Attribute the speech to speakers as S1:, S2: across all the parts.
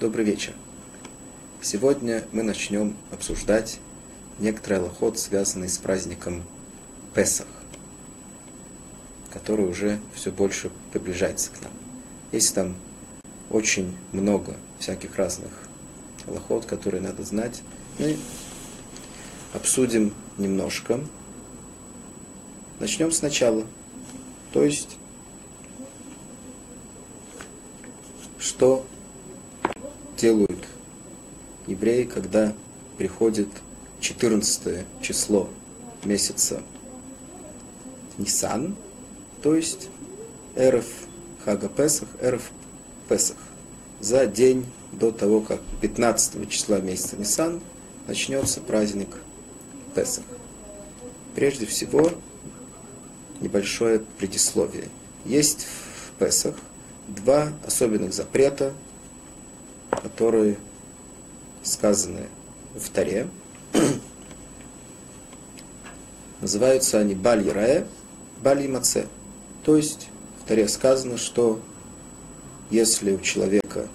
S1: Добрый вечер. Сегодня мы начнем обсуждать некоторый аллоход, связанный с праздником Песах, который уже все больше приближается к нам. Есть там очень много всяких разных аллоход, которые надо знать. Мы обсудим немножко. Начнем сначала. То есть, что делают евреи, когда приходит 14 число месяца Нисан, то есть Эрф Хага Песах, Эрф Песах. За день до того, как 15 числа месяца Нисан начнется праздник Песах. Прежде всего, небольшое предисловие. Есть в Песах два особенных запрета, которые сказаны в Таре. Называются они Баль Рае, Баль Маце. То есть в Таре сказано, что если у человека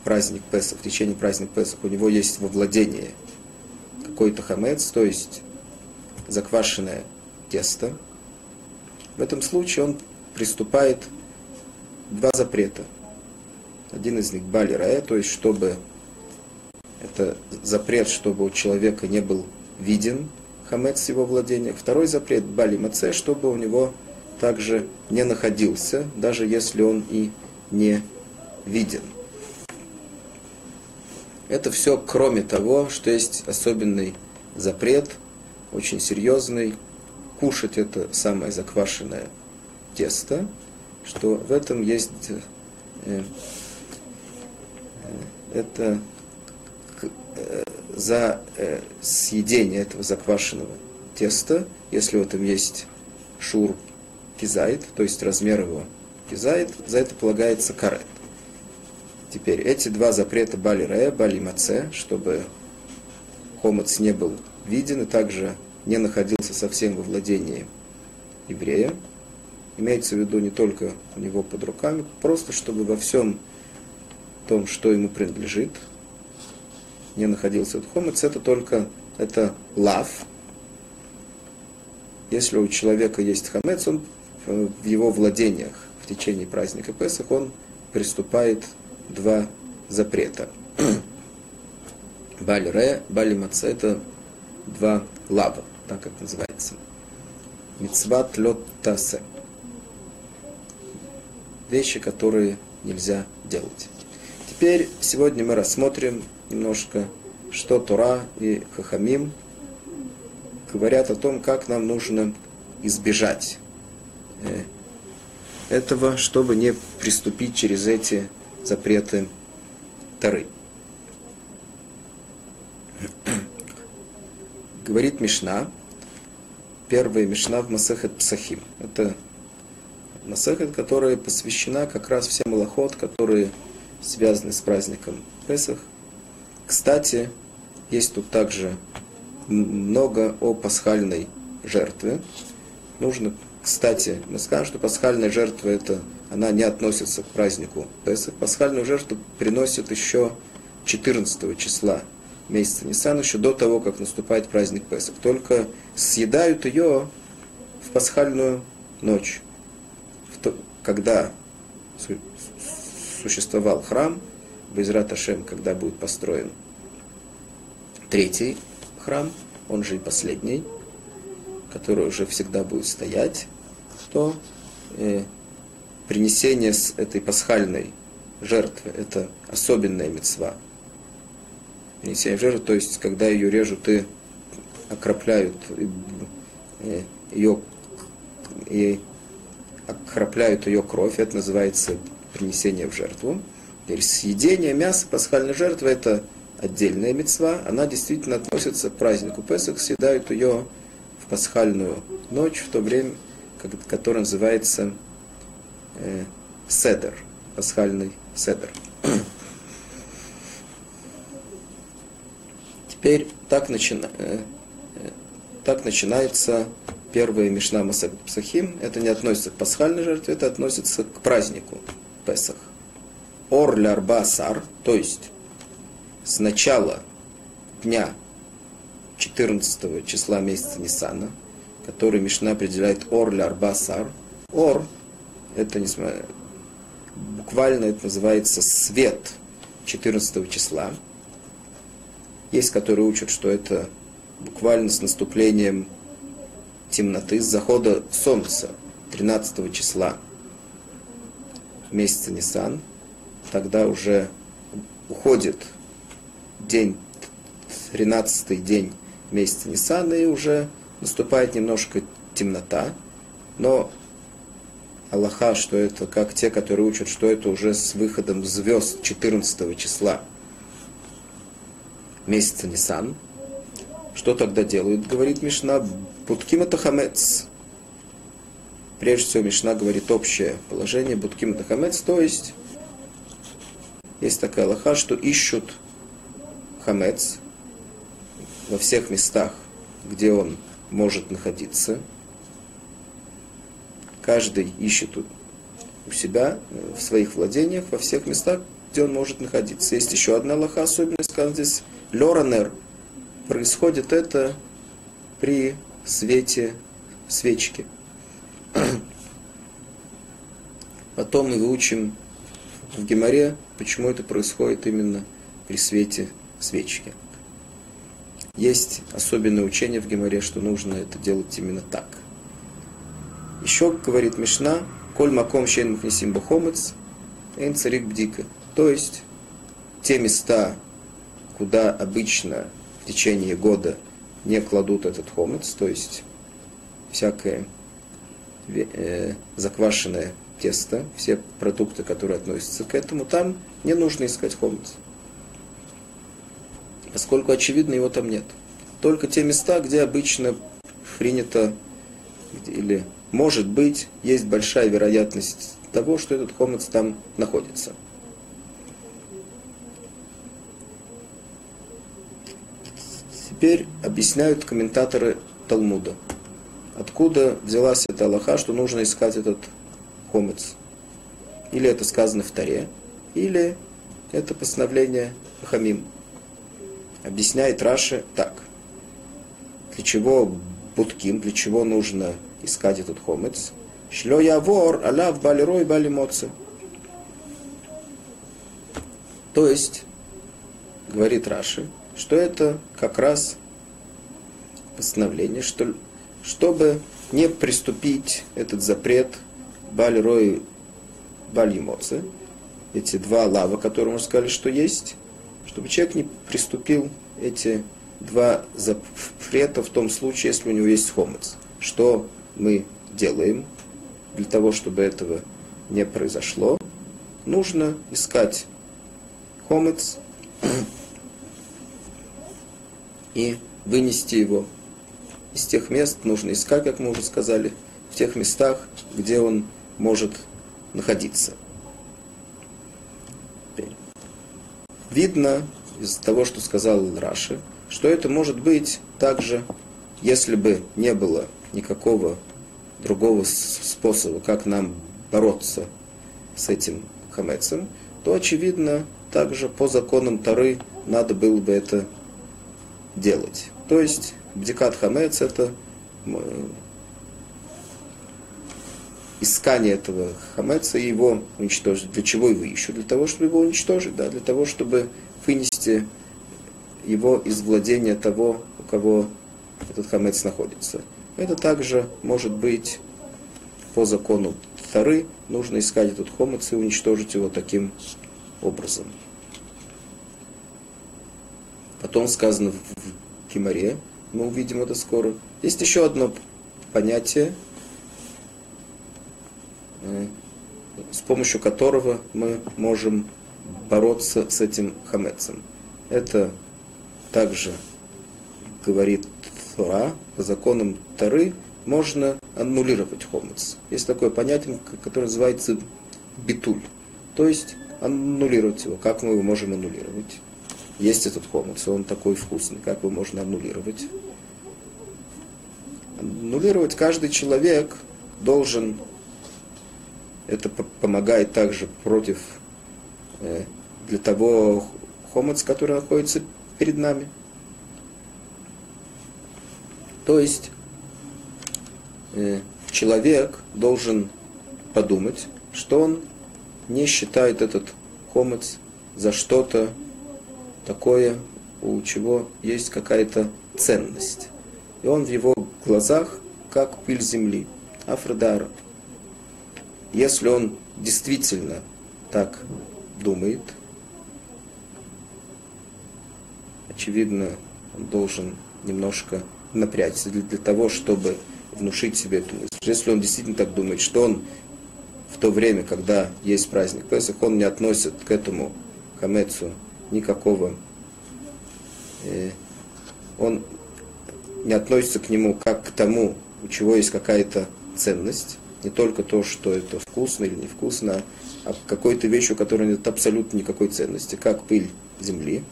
S1: в праздник Песах, в течение праздника Песах у него есть во владении какой-то хамец, то есть заквашенное тесто, в этом случае он приступает два запрета. Один из них Бали Рая, то есть чтобы это запрет, чтобы у человека не был виден хамец его владения. Второй запрет Бали Маце, чтобы у него также не находился, даже если он и не виден. Это все кроме того, что есть особенный запрет, очень серьезный, кушать это самое заквашенное тесто, что в этом есть э, это э, за э, съедение этого заквашенного теста, если в этом есть шур кизайт, то есть размер его кизайт, за это полагается карет. Теперь эти два запрета бали ре, бали маце, чтобы хомец не был виден и также не находился совсем во владении еврея. Имеется в виду не только у него под руками, просто чтобы во всем том, что ему принадлежит, не находился этот хомец, это только это лав. Если у человека есть хамец, он в его владениях в течение праздника Песах, он приступает два запрета. Баль ре, бали маце – это два лава так как называется. Мицват лед тасе. Вещи, которые нельзя делать. Теперь сегодня мы рассмотрим немножко, что Тора и Хахамим говорят о том, как нам нужно избежать э, этого, чтобы не приступить через эти запреты Торы. Говорит Мишна, первая Мишна в Масехет Псахим. Это Масехет, которая посвящена как раз всем лохот, которые связаны с праздником Песах. Кстати, есть тут также много о пасхальной жертве. Нужно, кстати, мы скажем, что пасхальная жертва это, она не относится к празднику Песах. Пасхальную жертву приносят еще 14 числа месяца Нисан, еще до того, как наступает праздник Песах. Только съедают ее в пасхальную ночь, когда существовал храм, Безрат Ашем, когда будет построен третий храм, он же и последний, который уже всегда будет стоять, то э, принесение с этой пасхальной жертвы – это особенная мецва – принесение в жертву, то есть когда ее режут и окропляют ее и окропляют ее кровь, это называется принесение в жертву. Теперь съедение мяса пасхальной жертвы это отдельная мецва, она действительно относится к празднику Песах, съедают ее в пасхальную ночь, в то время, которое называется э, седер, пасхальный седер. Теперь так, начина... Э, э, так начинается первая Мишна Масак Псахим. Это не относится к пасхальной жертве, это относится к празднику Песах. Ор лярба сар, То есть с начала дня 14 числа месяца Нисана, который Мишна определяет Ор Лярбасар. Ор, это несмотря, буквально это называется свет 14 числа. Есть, которые учат, что это буквально с наступлением темноты, с захода солнца 13 числа месяца Нисан, тогда уже уходит день, 13 день месяца Ниссана, и уже наступает немножко темнота, но Аллаха, что это как те, которые учат, что это уже с выходом звезд 14 числа месяца Нисан. Что тогда делают, говорит Мишна? Это хамец. Прежде всего, Мишна говорит общее положение Будким это хамец, то есть есть такая Аллаха, что ищут хамец во всех местах, где он может находиться. Каждый ищет у себя, э, в своих владениях, во всех местах, где он может находиться. Есть еще одна лоха особенность, сказано здесь, лоранер. Происходит это при свете свечки. Потом мы выучим в Геморе, почему это происходит именно при свете свечки. Есть особенное учение в Геморе, что нужно это делать именно так. Еще говорит Мишна, коль маком щен мухнесим бахомец, эйн царик бдика. То есть, те места, куда обычно в течение года не кладут этот хомец, то есть всякое заквашенное тесто, все продукты, которые относятся к этому, там не нужно искать хомец поскольку, очевидно, его там нет. Только те места, где обычно принято, или, может быть, есть большая вероятность того, что этот комнат там находится. Теперь объясняют комментаторы Талмуда. Откуда взялась эта Аллаха, что нужно искать этот комец? Или это сказано в Таре, или это постановление Хамим объясняет Раши так. Для чего будким, для чего нужно искать этот хомец? Шлё я вор, аляв балерой бали моцы. То есть, говорит Раши, что это как раз постановление, что, чтобы не приступить этот запрет Баль-Рой, Баль-Емоцы, эти два лава, которые мы сказали, что есть, чтобы человек не приступил эти два запрета в том случае, если у него есть хомец. Что мы делаем для того, чтобы этого не произошло? Нужно искать хомец и вынести его из тех мест, нужно искать, как мы уже сказали, в тех местах, где он может находиться. видно из того, что сказал Раши, что это может быть также, если бы не было никакого другого способа, как нам бороться с этим хамецем, то, очевидно, также по законам Тары надо было бы это делать. То есть, бдикат хамец – это искание этого хамеца и его уничтожить. Для чего его ищут? Для того, чтобы его уничтожить, да, для того, чтобы вынести его из владения того, у кого этот хамец находится. Это также может быть по закону Тары, нужно искать этот хомец и уничтожить его таким образом. Потом сказано в Кимаре, мы увидим это скоро. Есть еще одно понятие, с помощью которого мы можем бороться с этим хамецем. Это также говорит Тора, по законам Торы можно аннулировать хомец. Есть такое понятие, которое называется битуль. То есть аннулировать его. Как мы его можем аннулировать? Есть этот хомец, он такой вкусный. Как его можно аннулировать? Аннулировать каждый человек должен это помогает также против э, для того хомец, который находится перед нами. То есть э, человек должен подумать, что он не считает этот хомец за что-то такое, у чего есть какая-то ценность. И он в его глазах как пыль земли, Афродара. Если он действительно так думает, очевидно, он должен немножко напрячься для, для того, чтобы внушить себе эту мысль. Если он действительно так думает, что он в то время, когда есть праздник Песах, он не относит к этому хамецу никакого, э, он не относится к нему как к тому, у чего есть какая-то ценность, не только то, что это вкусно или невкусно, а какой-то вещью, у которой нет абсолютно никакой ценности, как пыль земли,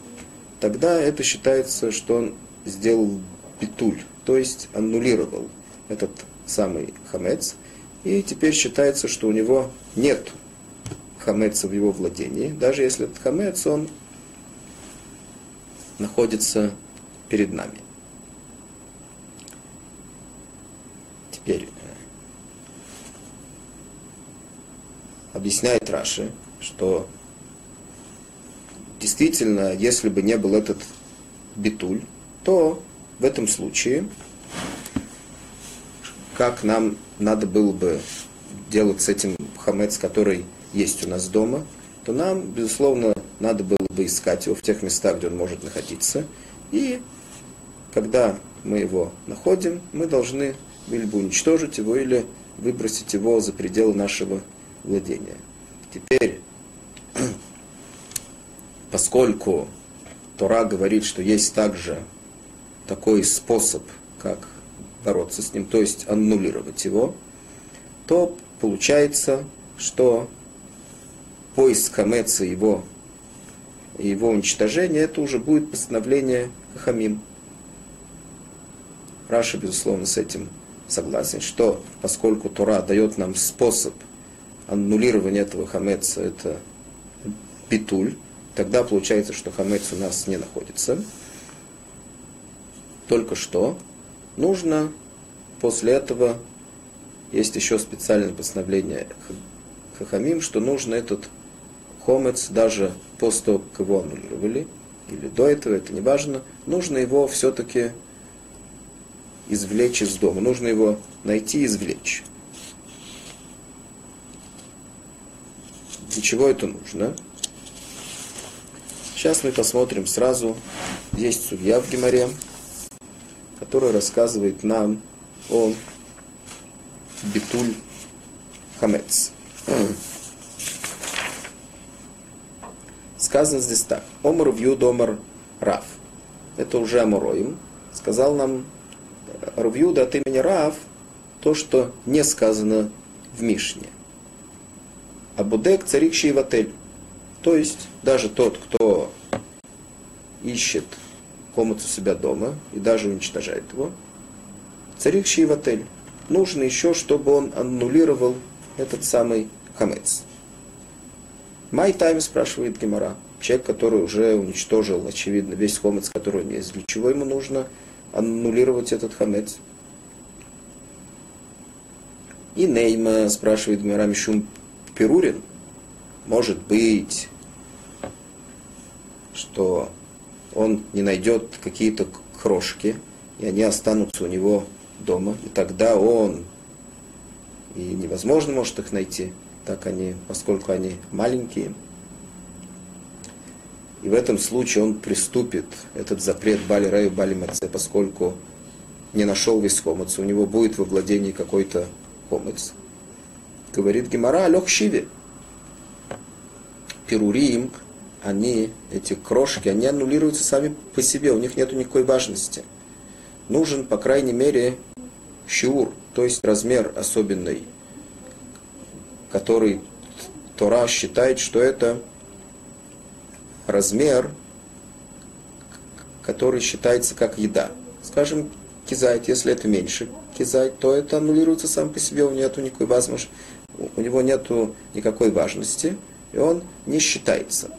S1: тогда это считается, что он сделал битуль, то есть аннулировал этот самый хамец, и теперь считается, что у него нет хамеца в его владении, даже если этот хамец, он находится перед нами. Теперь э, объясняет Раши, что действительно, если бы не был этот битуль, то в этом случае, как нам надо было бы делать с этим хамец, который есть у нас дома, то нам, безусловно, надо было бы искать его в тех местах, где он может находиться. И когда мы его находим, мы должны или бы уничтожить его, или выбросить его за пределы нашего владения. Теперь, поскольку Тора говорит, что есть также такой способ, как бороться с ним, то есть аннулировать его, то получается, что поиск Хамеца его и его уничтожение, это уже будет постановление Хахамим. Раша, безусловно, с этим согласен, что поскольку Тора дает нам способ аннулирования этого хамеца, это петуль, тогда получается, что хамец у нас не находится. Только что нужно после этого, есть еще специальное постановление Хахамим, что нужно этот хомец, даже после того, как его аннулировали, или до этого, это не важно, нужно его все-таки извлечь из дома. Нужно его найти и извлечь. Для чего это нужно? Сейчас мы посмотрим сразу. Есть судья в Геморе, который рассказывает нам о Битуль Хамец. Сказано здесь так. Омар вью домар Рав. Это уже Амороим. Сказал нам Рувьюда от имени Рав то, что не сказано в Мишне. Абудек царик Шейватель. То есть даже тот, кто ищет комнату себя дома и даже уничтожает его, царик Шейватель. Нужно еще, чтобы он аннулировал этот самый хамец. Май тайм спрашивает Гемора. Человек, который уже уничтожил, очевидно, весь хомец, который у него есть. Для чего ему нужно аннулировать этот хамец. И Нейма спрашивает Гмара Мишум Перурин, может быть, что он не найдет какие-то крошки, и они останутся у него дома, и тогда он, и невозможно может их найти, так они, поскольку они маленькие, и в этом случае он приступит этот запрет Бали Раю, Бали Маце, поскольку не нашел весь хомец, у него будет во владении какой-то хомец. Говорит Гемара, лег шиве. Перурим, они, эти крошки, они аннулируются сами по себе, у них нет никакой важности. Нужен, по крайней мере, щур, то есть размер особенный, который Тора считает, что это размер, который считается как еда. Скажем, кизайт, если это меньше кизайт, то это аннулируется сам по себе, у него нет никакой возможности, у него нет никакой важности, и он не считается.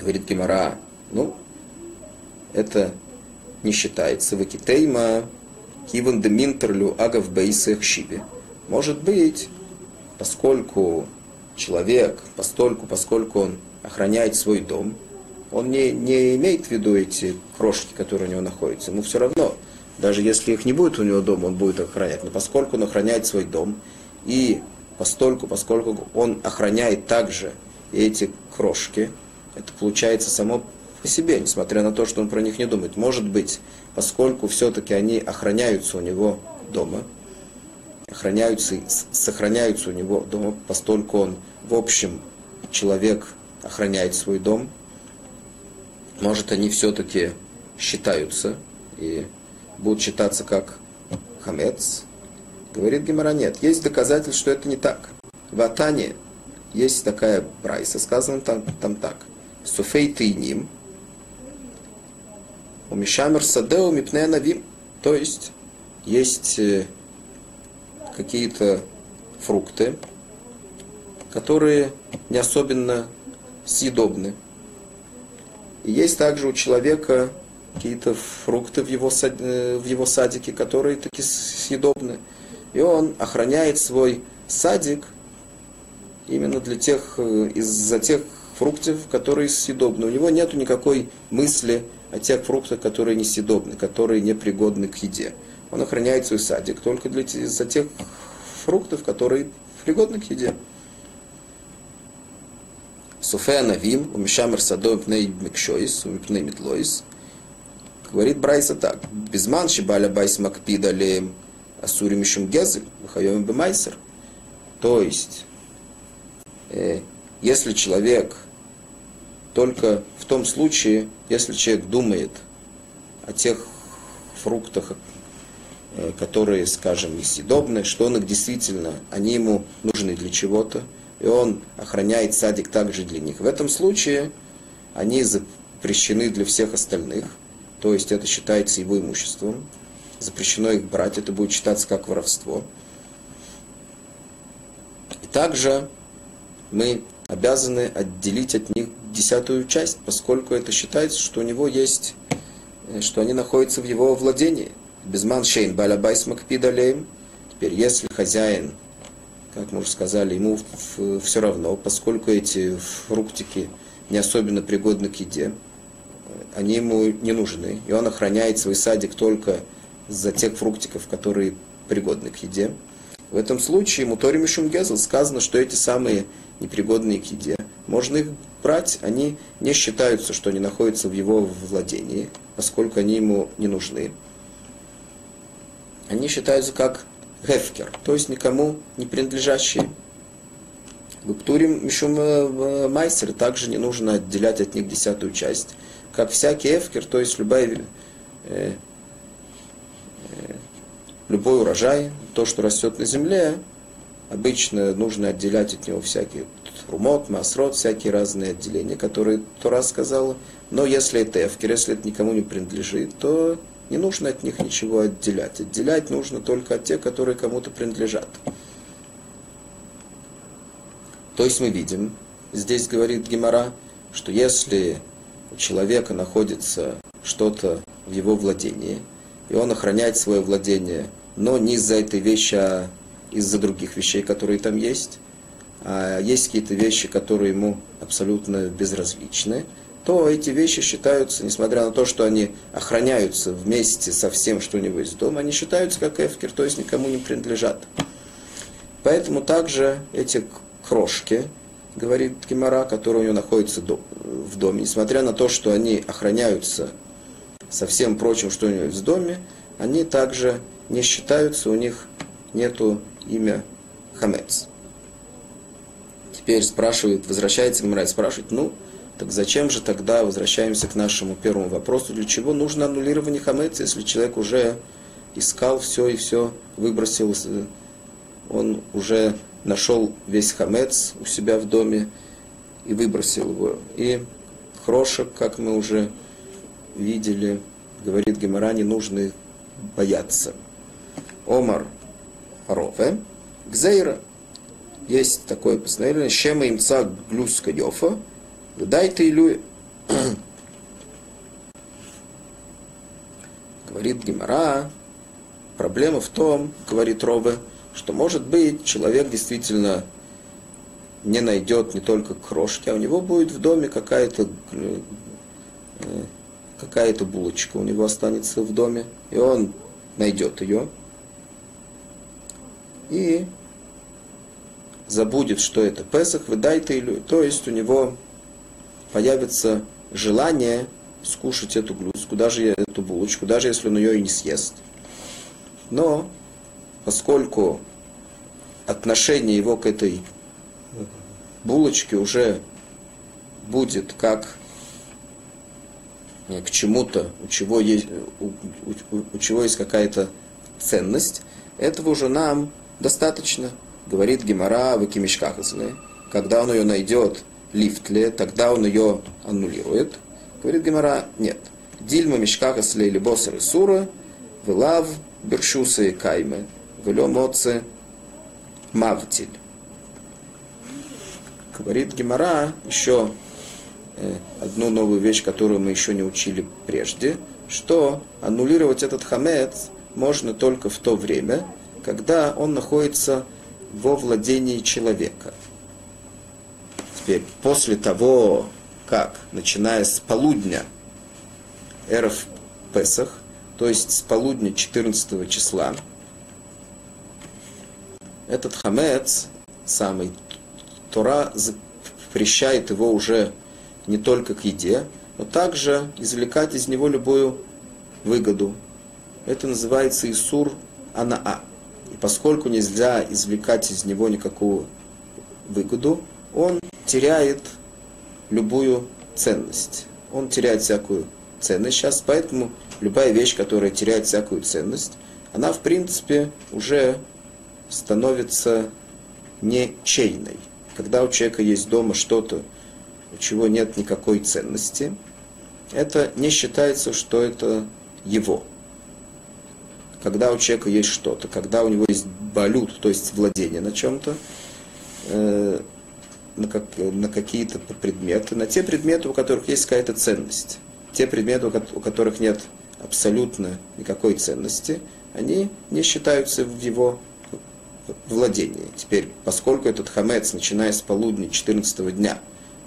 S1: Говорит Гемара, ну, это не считается. Вакитейма киван де минтерлю агав бейсах шибе. Может быть, поскольку человек, постольку, поскольку он охраняет свой дом, он не, не имеет в виду эти крошки, которые у него находятся. Ему все равно, даже если их не будет у него дома, он будет охранять. Но поскольку он охраняет свой дом, и постольку, поскольку он охраняет также эти крошки, это получается само по себе, несмотря на то, что он про них не думает. Может быть, поскольку все-таки они охраняются у него дома, охраняются, сохраняются у него дома, постольку он, в общем, человек охраняет свой дом, может, они все-таки считаются и будут считаться как хамец. Говорит Гемора, нет. Есть доказательства, что это не так. В Атане есть такая прайса, сказано там, там так. Суфей тейним, умишамер садеу мипне навим. То есть, есть э, какие-то фрукты, которые не особенно съедобны. И есть также у человека какие-то фрукты в его, сад, э, в его садике, которые таки съедобны. И он охраняет свой садик именно для тех, э, из-за тех фруктов, которые съедобны. У него нет никакой мысли о тех фруктах, которые несъедобны, которые непригодны к еде. Он охраняет свой садик только для, из-за тех фруктов, которые пригодны к еде. Суфе Навим, у Мишамер Садо Пней Микшойс, у Пней Митлойс. Говорит Брайса так. Безман Шибаля Байс Макпида Леем Асури Мишум Гезель, Вахайом Бемайсер. То есть, э, если человек только в том случае, если человек думает о тех фруктах, Э, которые, скажем, несъедобны, что он их действительно, они ему нужны для чего-то, и он охраняет садик также для них. В этом случае они запрещены для всех остальных, то есть это считается его имуществом, запрещено их брать, это будет считаться как воровство. И также мы обязаны отделить от них десятую часть, поскольку это считается, что у него есть, э, что они находятся в его владении – Безман шейн балабайс макпидалеем. Теперь, если хозяин, как мы уже сказали, ему все равно, поскольку эти фруктики не особенно пригодны к еде, они ему не нужны, и он охраняет свой садик только за тех фруктиков, которые пригодны к еде. В этом случае Мутори Мишум Гезл сказано, что эти самые непригодные к еде, можно их брать, они не считаются, что они находятся в его владении, поскольку они ему не нужны они считаются как гефкер, то есть никому не принадлежащие. В Птурим Мишум э, Майстер также не нужно отделять от них десятую часть. Как всякий эфкер, то есть любая, э, э, любой урожай, то, что растет на земле, обычно нужно отделять от него всякие румот, масрот, всякие разные отделения, которые Тора сказала. Но если это эфкер, если это никому не принадлежит, то не нужно от них ничего отделять. Отделять нужно только от тех, которые кому-то принадлежат. То есть мы видим, здесь говорит Гемора, что если у человека находится что-то в его владении, и он охраняет свое владение, но не из-за этой вещи, а из-за других вещей, которые там есть, а есть какие-то вещи, которые ему абсолютно безразличны, то эти вещи считаются, несмотря на то, что они охраняются вместе со всем, что у него есть дома, они считаются как эфкер, то есть никому не принадлежат. Поэтому также эти крошки, говорит Кимара, которые у него находятся в доме, несмотря на то, что они охраняются со всем прочим, что у него в доме, они также не считаются, у них нету имя Хамец. Теперь спрашивает, возвращается Гимара и спрашивает, ну, так зачем же тогда, возвращаемся к нашему первому вопросу, для чего нужно аннулирование хамеца, если человек уже искал все и все выбросил, он уже нашел весь хамец у себя в доме и выбросил его. И крошек, как мы уже видели, говорит Гемора, не нужно бояться. Омар Рове, Гзейра. Есть такое постановление, Шема имца глюска йофа, Дай ты илюя. Говорит Гимара, проблема в том, говорит Робе, что может быть человек действительно не найдет не только крошки, а у него будет в доме какая-то э, какая-то булочка у него останется в доме, и он найдет ее и забудет, что это Песах, выдает или, то есть у него появится желание скушать эту глюзку, даже эту булочку, даже если он ее и не съест. Но поскольку отношение его к этой булочке уже будет как к чему-то, у чего есть, у, у, у чего есть какая-то ценность, этого уже нам достаточно, говорит Гемора в Экимишкахасне. Когда он ее найдет лифтле, тогда он ее аннулирует. Говорит Гемора, нет. Дильма мишкахасле или босер и сура, вылав бершуса и кайме, велё моце мавтиль. Говорит Гемора еще э, одну новую вещь, которую мы еще не учили прежде, что аннулировать этот хамец можно только в то время, когда он находится во владении человека. Теперь, после того, как, начиная с полудня Эров Песах, то есть с полудня 14 числа, этот хамец, самый Тора запрещает его уже не только к еде, но также извлекать из него любую выгоду. Это называется Исур Анаа. И поскольку нельзя извлекать из него никакую выгоду, он теряет любую ценность. Он теряет всякую ценность сейчас, поэтому любая вещь, которая теряет всякую ценность, она в принципе уже становится ничейной. Когда у человека есть дома что-то, у чего нет никакой ценности, это не считается, что это его. Когда у человека есть что-то, когда у него есть балют, то есть владение на чем-то, э, на, как, на какие-то предметы, на те предметы, у которых есть какая-то ценность. Те предметы, у которых нет абсолютно никакой ценности, они не считаются в его владении. Теперь, поскольку этот хамец, начиная с полудня 14 дня,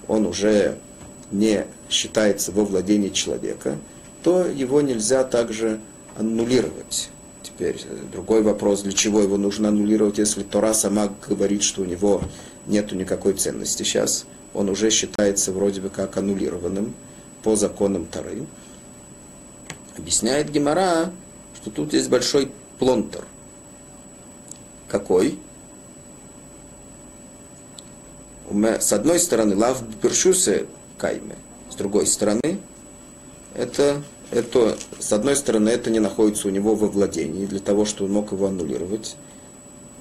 S1: он уже не считается во владении человека, то его нельзя также аннулировать. Теперь э, другой вопрос, для чего его нужно аннулировать, если Тора сама говорит, что у него нет никакой ценности сейчас, он уже считается вроде бы как аннулированным по законам Торы. Объясняет Гемора, что тут есть большой плонтер. Какой? С одной стороны, лав першусе кайме, с другой стороны, это это, с одной стороны, это не находится у него во владении, для того, чтобы он мог его аннулировать.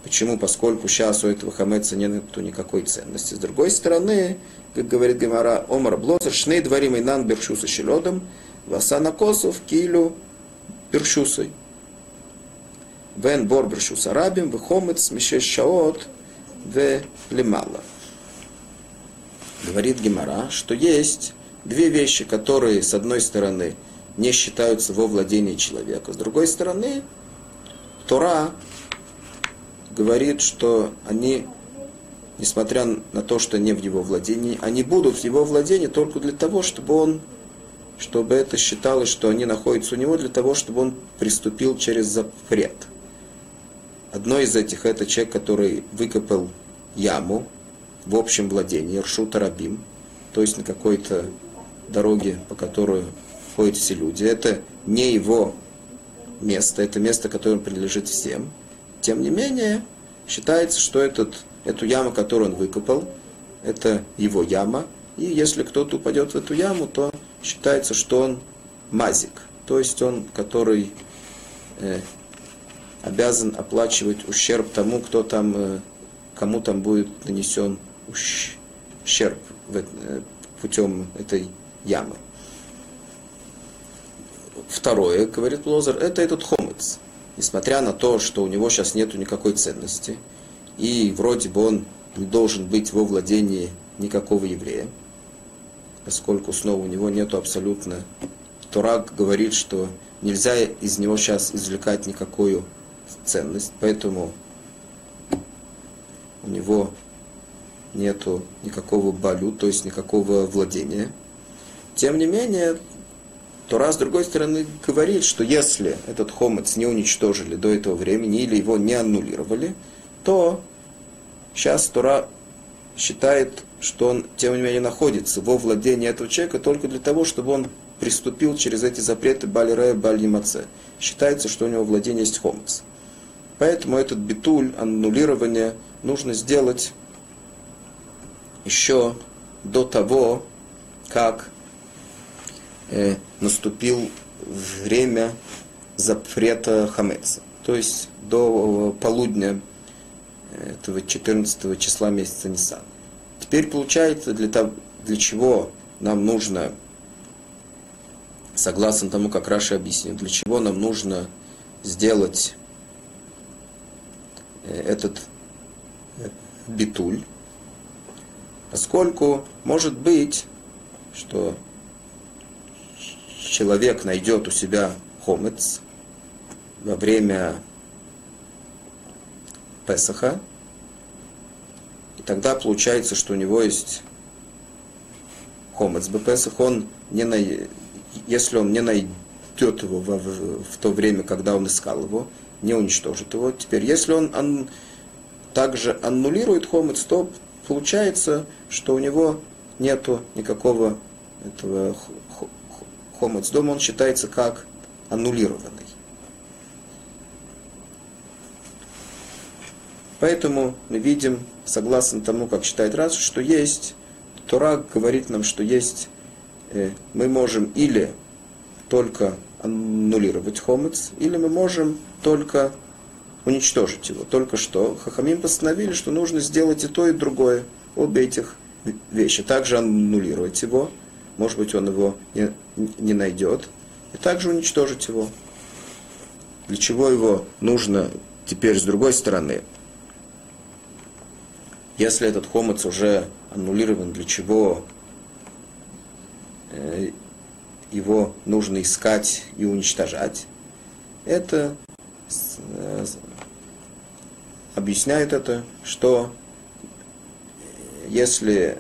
S1: Почему? Поскольку сейчас у этого хамеца нет никакой ценности. С другой стороны, как говорит Гемара, Омар Блозер, шней дворим и нан бершуса щелодом, васана косов килю бершусой. Вен бор бершуса рабим, вехомец мишеш шаот, ве лемала. Говорит Гемара, что есть две вещи, которые, с одной стороны, не считаются во владении человека. С другой стороны, Тора говорит, что они, несмотря на то, что не в его владении, они будут в его владении только для того, чтобы он, чтобы это считалось, что они находятся у него для того, чтобы он приступил через запрет. Одно из этих это человек, который выкопал яму в общем владении, Ршута Рабим, то есть на какой-то дороге, по которой ходят все люди. Это не его место, это место, которое принадлежит всем. Тем не менее, считается, что этот, эту яму, которую он выкопал, это его яма. И если кто-то упадет в эту яму, то считается, что он мазик, то есть он, который э, обязан оплачивать ущерб тому, кто там, э, кому там будет нанесен ущерб в, э, путем этой ямы. Второе, говорит Лозер, это этот хомец. Несмотря на то, что у него сейчас нет никакой ценности, и вроде бы он не должен быть во владении никакого еврея, поскольку снова у него нету абсолютно... Турак говорит, что нельзя из него сейчас извлекать никакую ценность, поэтому у него нету никакого балю, то есть никакого владения. Тем не менее, Тора, с другой стороны, говорит, что если этот хомец не уничтожили до этого времени или его не аннулировали, то сейчас Тора считает, что он, тем не менее, находится во владении этого человека только для того, чтобы он приступил через эти запреты Бали Рея, Бали Маце. Считается, что у него владение есть хомец. Поэтому этот битуль, аннулирование, нужно сделать еще до того, как э, наступил время запрета хамеца. То есть до полудня этого 14 числа месяца Нисан. Теперь получается, для, того, для чего нам нужно, согласно тому, как Раша объяснил, для чего нам нужно сделать э, этот э, битуль, поскольку может быть, что человек найдет у себя хомец во время Песаха, и тогда получается, что у него есть хомец Бепесах, он не на... если он не найдет его в, в, в то время, когда он искал его, не уничтожит его. Теперь, если он ан... также аннулирует хомец, то получается, что у него нету никакого этого хомец дома, он считается как аннулированный. Поэтому мы видим, согласно тому, как считает Раш, что есть, Тора говорит нам, что есть, э, мы можем или только аннулировать хомец, или мы можем только уничтожить его. Только что Хахамим постановили, что нужно сделать и то, и другое, обе этих вещи. Также аннулировать его, может быть, он его не, не найдет, и также уничтожить его. Для чего его нужно теперь с другой стороны? Если этот хомец уже аннулирован, для чего э, его нужно искать и уничтожать, это э, объясняет это, что если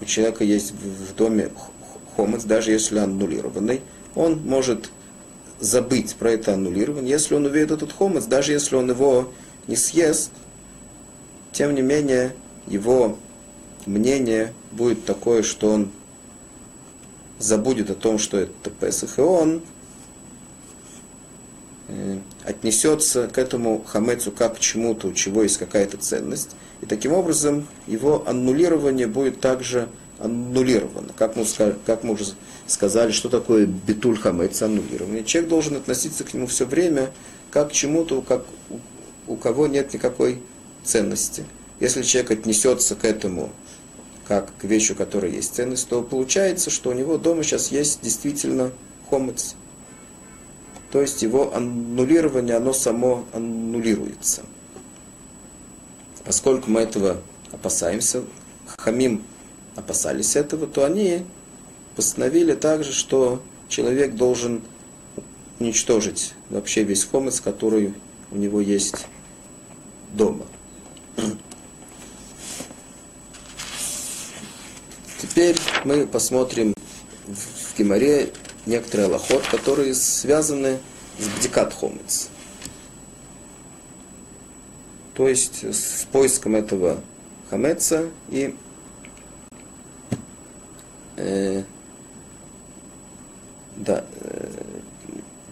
S1: у человека есть в доме хомец, даже если аннулированный, он может забыть про это аннулирование. Если он увидит этот хомец, даже если он его не съест, тем не менее, его мнение будет такое, что он забудет о том, что это Песах, и он э, отнесется к этому хамецу как к чему-то, у чего есть какая-то ценность. И таким образом его аннулирование будет также аннулировано. Как мы, как мы уже сказали, что такое битуль хамец, аннулирование. Человек должен относиться к нему все время как к чему-то, как у кого нет никакой ценности. Если человек отнесется к этому как к вещи, у которой есть ценность, то получается, что у него дома сейчас есть действительно хомец. То есть его аннулирование, оно само аннулируется. Поскольку мы этого опасаемся, хамим опасались этого, то они постановили также, что человек должен уничтожить вообще весь хомец, который у него есть дома. Теперь мы посмотрим в Гимаре некоторые лохот, которые связаны с бдикат хомец. То есть с поиском этого хамеца и э, да, э,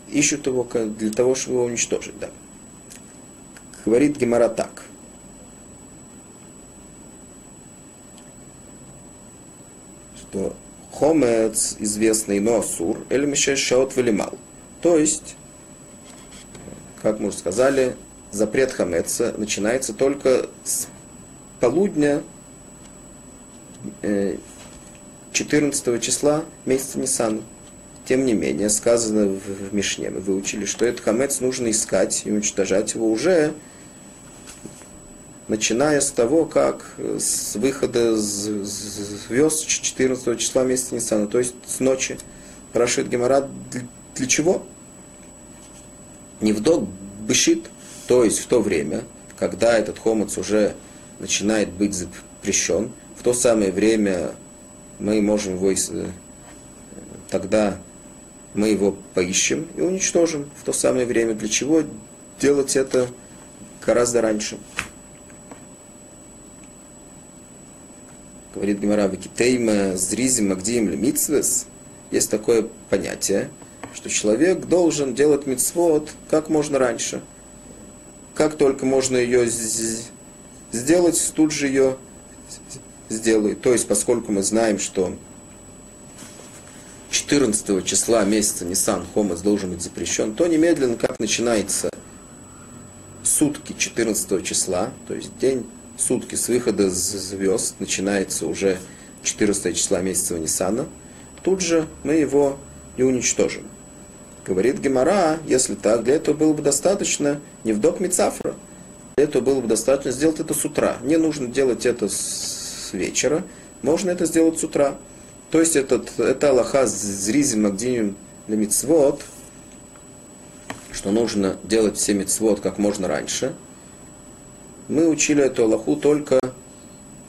S1: ищут его для того, чтобы его уничтожить. Да. Говорит Гемара так. что хомец известный, но асур, или мишешаот велимал. То есть, как мы уже сказали, запрет хамеца начинается только с полудня 14 э, числа месяца Нисан. Тем не менее, сказано в Мишне, мы выучили, что этот хамец нужно искать и уничтожать его уже начиная с того, как с выхода звезд 14 числа месяца Ниссана, то есть с ночи. Спрашивает Гемора, для чего? Невдок бышит, то есть в то время, когда этот хомец уже начинает быть запрещен, в то самое время мы можем его, э, тогда мы его поищем и уничтожим в то самое время. Для чего делать это гораздо раньше? Говорит Гимара Викитейма, зризим, магдим, митсвес. Есть такое понятие, что человек должен делать мицвод как можно раньше. Как только можно ее сделать, тут же ее сделает. То есть, поскольку мы знаем, что 14 числа месяца Нисан Хомас должен быть запрещен, то немедленно, как начинается сутки 14 числа, то есть день, сутки с выхода звезд, начинается уже 14 числа месяца Нисана, тут же мы его и уничтожим. Говорит Гемара, если так, для этого было бы достаточно не в док Мицафра, для этого было бы достаточно сделать это с утра. Не нужно делать это с вечера, можно это сделать с утра. То есть этот, это Аллаха зризим магдиним на мицвод, что нужно делать все мицвод как можно раньше. Мы учили эту Аллаху только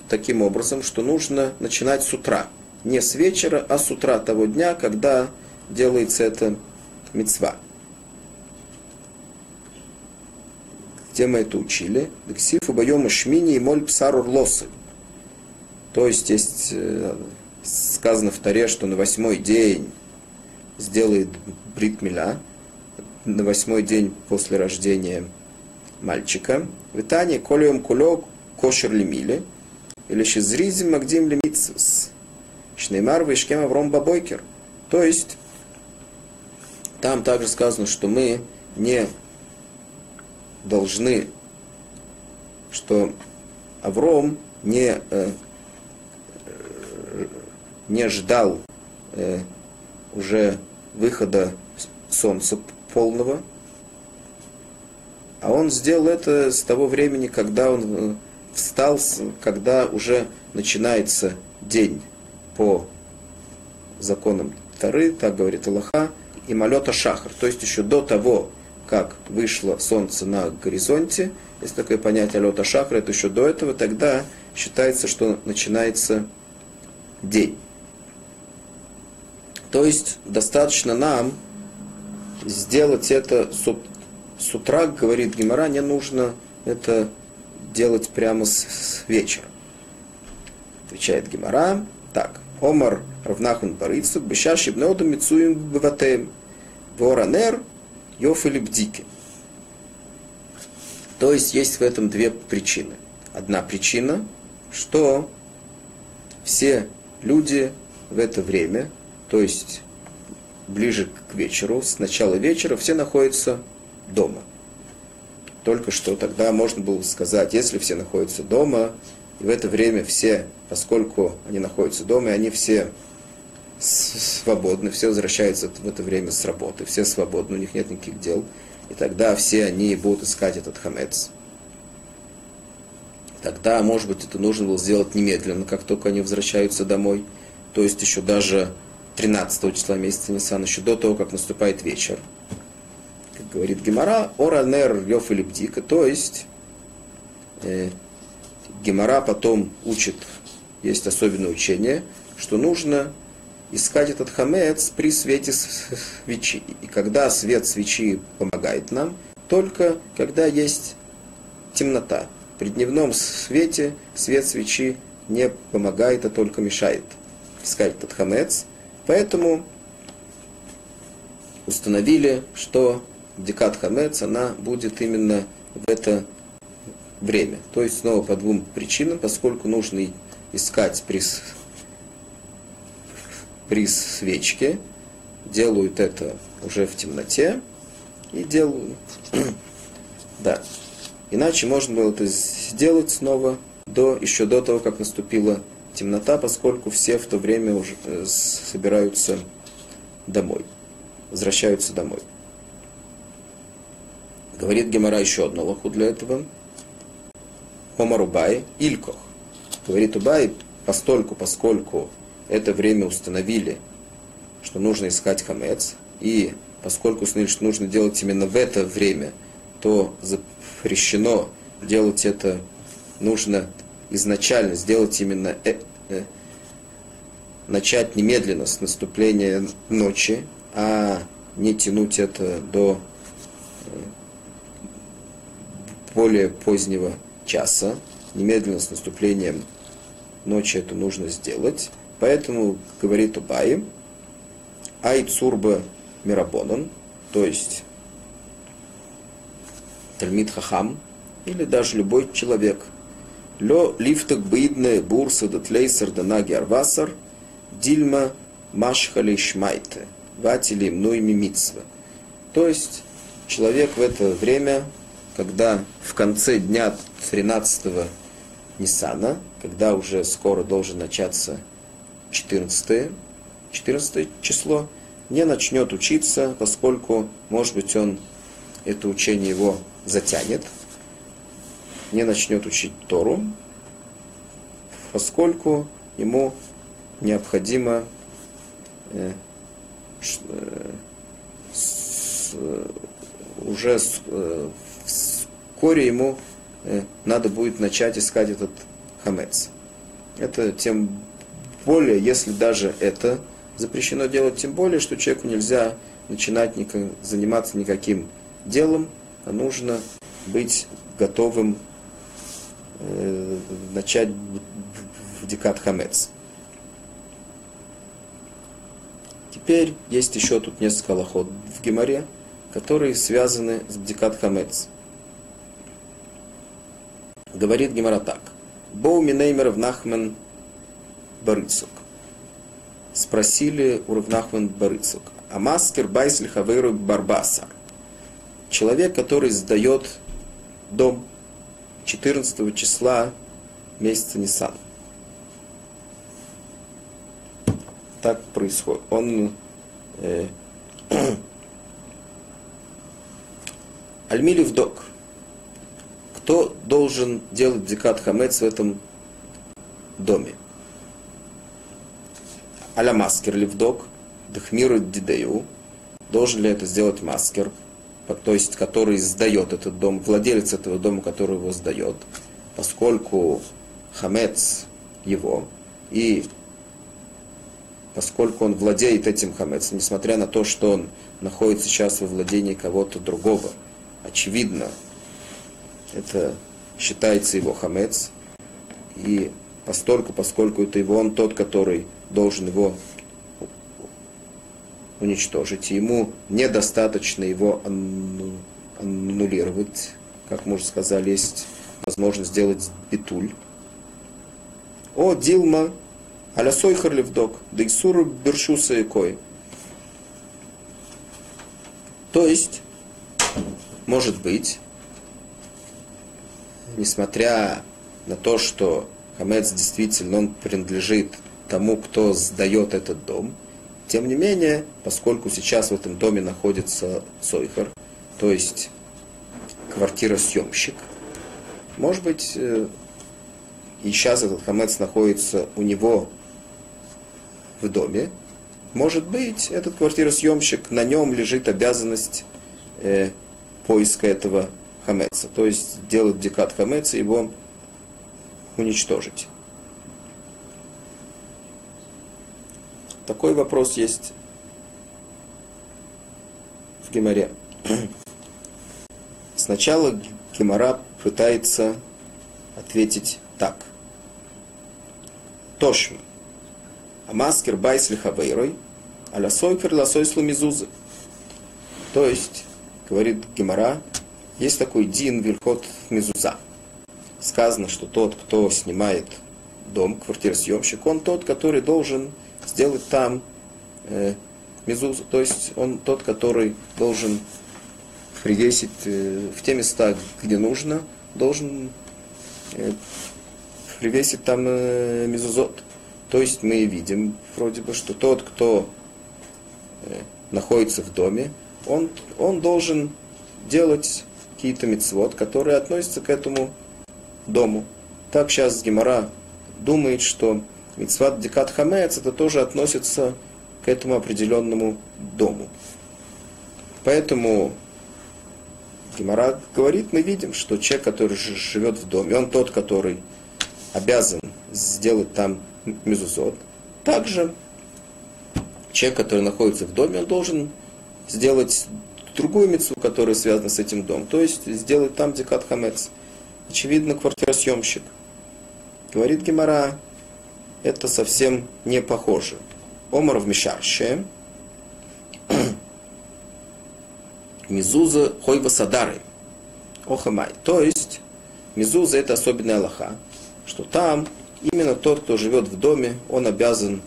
S1: таким образом, что нужно начинать с утра. Не с вечера, а с утра того дня, когда делается эта мецва. Где мы это учили? Дексифу боема шмини и моль псарур лосы. То есть есть э, сказано в Таре, что на восьмой день сделает бритмиля, на восьмой день после рождения мальчика. В Итании колем кулек кошер лимили, или шизризим магдим лимитсвс. Шнеймар вишкем авром бабойкер. То есть, там также сказано, что мы не должны, что Авром не э, не ждал э, уже выхода солнца полного, а он сделал это с того времени, когда он э, встал, когда уже начинается день по законам Тары, так говорит Аллаха, и малета шахар, то есть еще до того, как вышло солнце на горизонте, есть такое понятие алета шахар, это еще до этого, тогда считается, что начинается день. То есть достаточно нам сделать это с утра, говорит Гимара, не нужно это делать прямо с, с вечера. Отвечает Гимара, так, Омар равнахун барицу, бешаш ибноду мицуем баватем, воранер йофили бдики. То есть есть в этом две причины. Одна причина, что все люди в это время то есть ближе к вечеру, с начала вечера, все находятся дома. Только что тогда можно было сказать, если все находятся дома, и в это время все, поскольку они находятся дома, и они все свободны, все возвращаются в это время с работы, все свободны, у них нет никаких дел, и тогда все они будут искать этот хамец. Тогда, может быть, это нужно было сделать немедленно, как только они возвращаются домой. То есть еще даже 13 числа месяца Нисан, еще до того, как наступает вечер. Как говорит Гемара, оранер йоф или бдика, то есть э, Гемара потом учит, есть особенное учение, что нужно искать этот хамец при свете свечи. И когда свет свечи помогает нам, только когда есть темнота. При дневном свете свет свечи не помогает, а только мешает искать этот хамец – Поэтому установили, что Декат Хамец, она будет именно в это время. То есть снова по двум причинам, поскольку нужно искать при, при свечке, делают это уже в темноте и делают. да. Иначе можно было это сделать снова до, еще до того, как наступила темнота, поскольку все в то время уже э, собираются домой, возвращаются домой. Говорит Гемора еще одну лоху для этого. Омар Убай, Илькох. Говорит Убай, постольку, поскольку это время установили, что нужно искать хамец, и поскольку установили, что нужно делать именно в это время, то запрещено делать это, нужно изначально сделать именно э, э, начать немедленно с наступления ночи, а не тянуть это до э, более позднего часа. Немедленно с наступлением ночи это нужно сделать. Поэтому говорит Убай, Айцурба Мирабонан, то есть Тальмид Хахам, или даже любой человек. Ло лифтак быдне бурса датлейсер данаги арвасар, дильма машхали шмайте, ватили мной мимитсва. То есть человек в это время, когда в конце дня 13 Ниссана, когда уже скоро должен начаться 14, 14 число, не начнет учиться, поскольку, может быть, он это учение его затянет, не начнет учить Тору, поскольку ему необходимо э, э, с, уже с, э, вскоре ему э, надо будет начать искать этот хамец. Это тем более, если даже это запрещено делать, тем более, что человеку нельзя начинать никак, заниматься никаким делом, а нужно быть готовым э, начать в декат хамец. Теперь есть еще тут несколько лохот в Геморе, которые связаны с бдикат хамец. Говорит Гемора так. Боу Минеймер в Нахмен Барыцук. Спросили у Равнахман Барыцук. А маскер Байсль Хавейру Барбасар. Человек, который сдает дом 14 числа месяца Нисан. Так происходит. Он э, Альмили вдок. Кто должен делать декат хамец в этом доме? Аля маскер ли вдок? Дхмиру дидею. Должен ли это сделать маскер? То есть, который сдает этот дом, владелец этого дома, который его сдает, поскольку хамец его, и поскольку он владеет этим хамецом, несмотря на то, что он находится сейчас во владении кого-то другого, очевидно, это считается его хамец, и постольку, поскольку это его, он тот, который должен его уничтожить. И ему недостаточно его аннулировать. Как мы уже сказали, есть возможность сделать битуль. О, Дилма, аля сойхар левдок, дейсуру бершуса и кой. То есть, может быть, несмотря на то, что хамец действительно он принадлежит тому, кто сдает этот дом, тем не менее, поскольку сейчас в этом доме находится Сойхар, то есть квартира-съемщик, может быть, э, и сейчас этот хамец находится у него в доме, может быть, этот квартиросъемщик, на нем лежит обязанность э, поиска этого хамеца, то есть делать декат хамеца его уничтожить. Такой вопрос есть в Геморе. Сначала Гемора пытается ответить так. תא שמע. המשכיר בית לחבירו, על השוכר לעשות לו מזוזה. То есть, говорит Гемора, есть такой дин вильхот мизуза. Сказано, что тот, кто снимает дом, квартиросъемщик, он тот, который должен сделать там э, мезузу, то есть он тот, который должен привесить э, в те места, где нужно, должен э, привесить там э, мезузот. То есть мы видим вроде бы, что тот, кто э, находится в доме, он, он должен делать какие-то мецвод, которые относятся к этому дому. Так сейчас Гемора думает, что Мицват Дикат Хамец это тоже относится к этому определенному дому. Поэтому Гемора говорит, мы видим, что человек, который живет в доме, он тот, который обязан сделать там мезузот. Также человек, который находится в доме, он должен сделать другую мецу, которая связана с этим домом. То есть сделать там декат хамец. Очевидно, квартиросъемщик. Говорит Гемора, это совсем не похоже. Омар в Мишарше. Мизуза хойва садары. Охамай. То есть, Мизуза это особенная Аллаха, что там именно тот, кто живет в доме, он обязан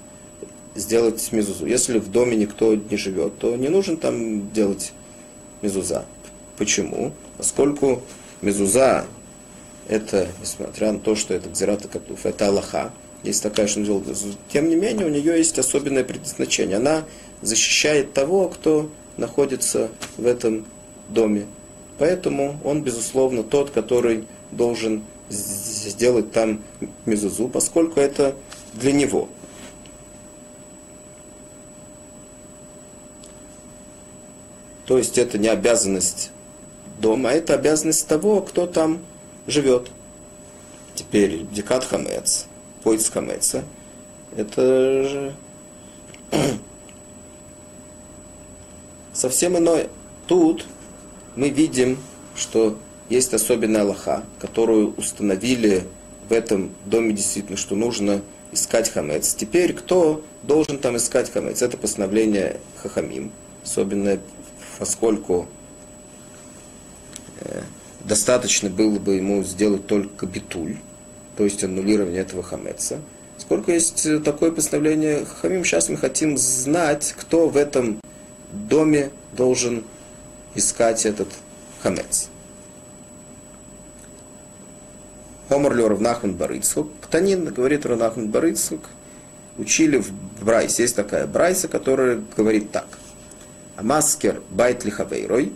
S1: сделать мизузу. Если в доме никто не живет, то не нужно там делать мизуза. Почему? Поскольку мизуза это, несмотря на то, что это Гзирата Катуф, это Аллаха, есть такая, что делает Тем не менее, у нее есть особенное предназначение. Она защищает того, кто находится в этом доме. Поэтому он, безусловно, тот, который должен сделать там мезузу, поскольку это для него. То есть это не обязанность дома, а это обязанность того, кто там живет. Теперь декат хамец, поиск хамеца, это же совсем иное. Тут мы видим, что есть особенная Аллаха, которую установили в этом доме действительно, что нужно искать хамец. Теперь кто должен там искать хамец? Это постановление Хахамим, особенно поскольку э, достаточно было бы ему сделать только битуль, то есть аннулирование этого хамеца. Сколько есть такое постановление Хахамим, сейчас мы хотим знать, кто в этом доме должен искать этот хамец. Омар Лё Равнахман Барыцхук. Ктанин говорит Равнахман Барыцхук. Учили в Брайсе. Есть такая Брайса, которая говорит так. Амаскер байт лихавейрой.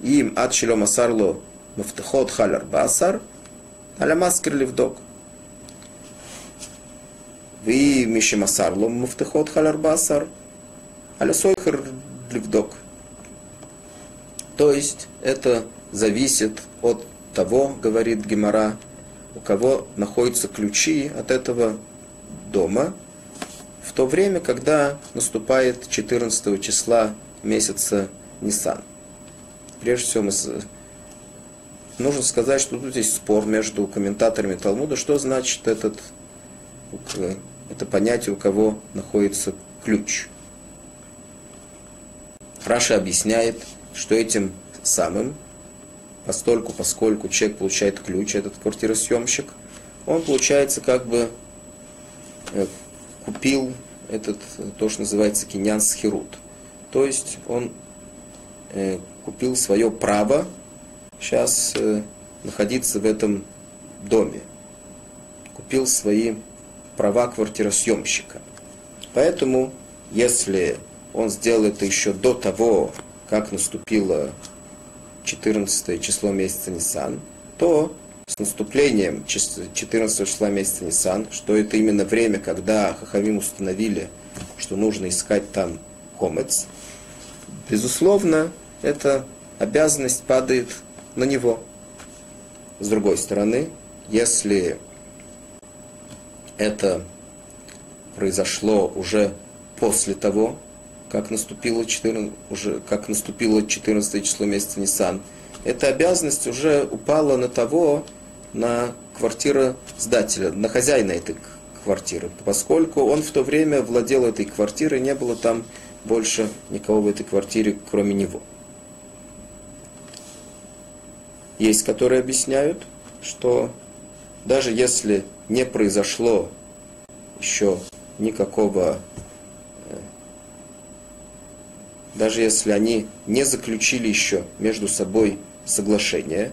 S1: Им ад шилом асарло мафтехот халяр басар. Аля маскер ливдок. Вы мишем асарло мафтехот халяр басар. Аля сойхер ливдок. То есть это зависит от того, говорит Гемора, у кого находятся ключи от этого дома, то время, когда наступает 14 числа месяца Нисан. Прежде всего, мы нужно сказать, что тут есть спор между комментаторами Талмуда, что значит этот, это понятие, у кого находится ключ. Раша объясняет, что этим самым постольку, поскольку человек получает ключ, этот квартиросъемщик, он, получается, как бы э, купил этот, то, что называется киньян схирут. То есть он э, купил свое право сейчас э, находиться в этом доме. Купил свои права квартиросъемщика. Поэтому, если он сделал это еще до того, как наступило 14 число месяца Нисан, то с наступлением 14 числа месяца Нисан, что это именно время, когда Хахавим установили, что нужно искать там хомец, безусловно, эта обязанность падает на него. С другой стороны, если это произошло уже после того, как наступило 14, уже, как наступило 14 число месяца Нисан, эта обязанность уже упала на того, на квартира сдателя, на хозяина этой квартиры, поскольку он в то время владел этой квартирой, не было там больше никого в этой квартире, кроме него. Есть, которые объясняют, что даже если не произошло еще никакого даже если они не заключили еще между собой соглашение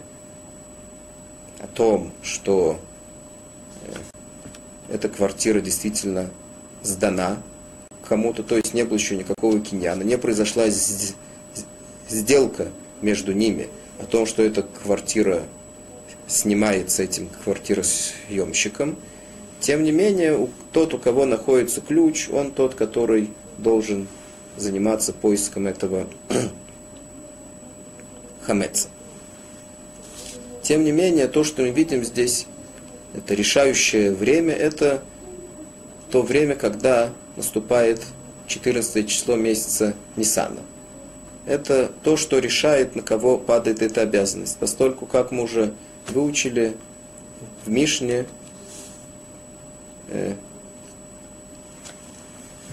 S1: о том, что э, эта квартира действительно сдана кому-то, то есть не было еще никакого киньяна, не произошла сделка между ними о том, что эта квартира снимает с этим квартиросъемщиком. Тем не менее, тот, у кого находится ключ, он тот, который должен заниматься поиском этого хамеца. Тем не менее, то, что мы видим здесь, это решающее время, это то время, когда наступает 14 число месяца Нисана. Это то, что решает, на кого падает эта обязанность. Поскольку, как мы уже выучили в Мишне, э,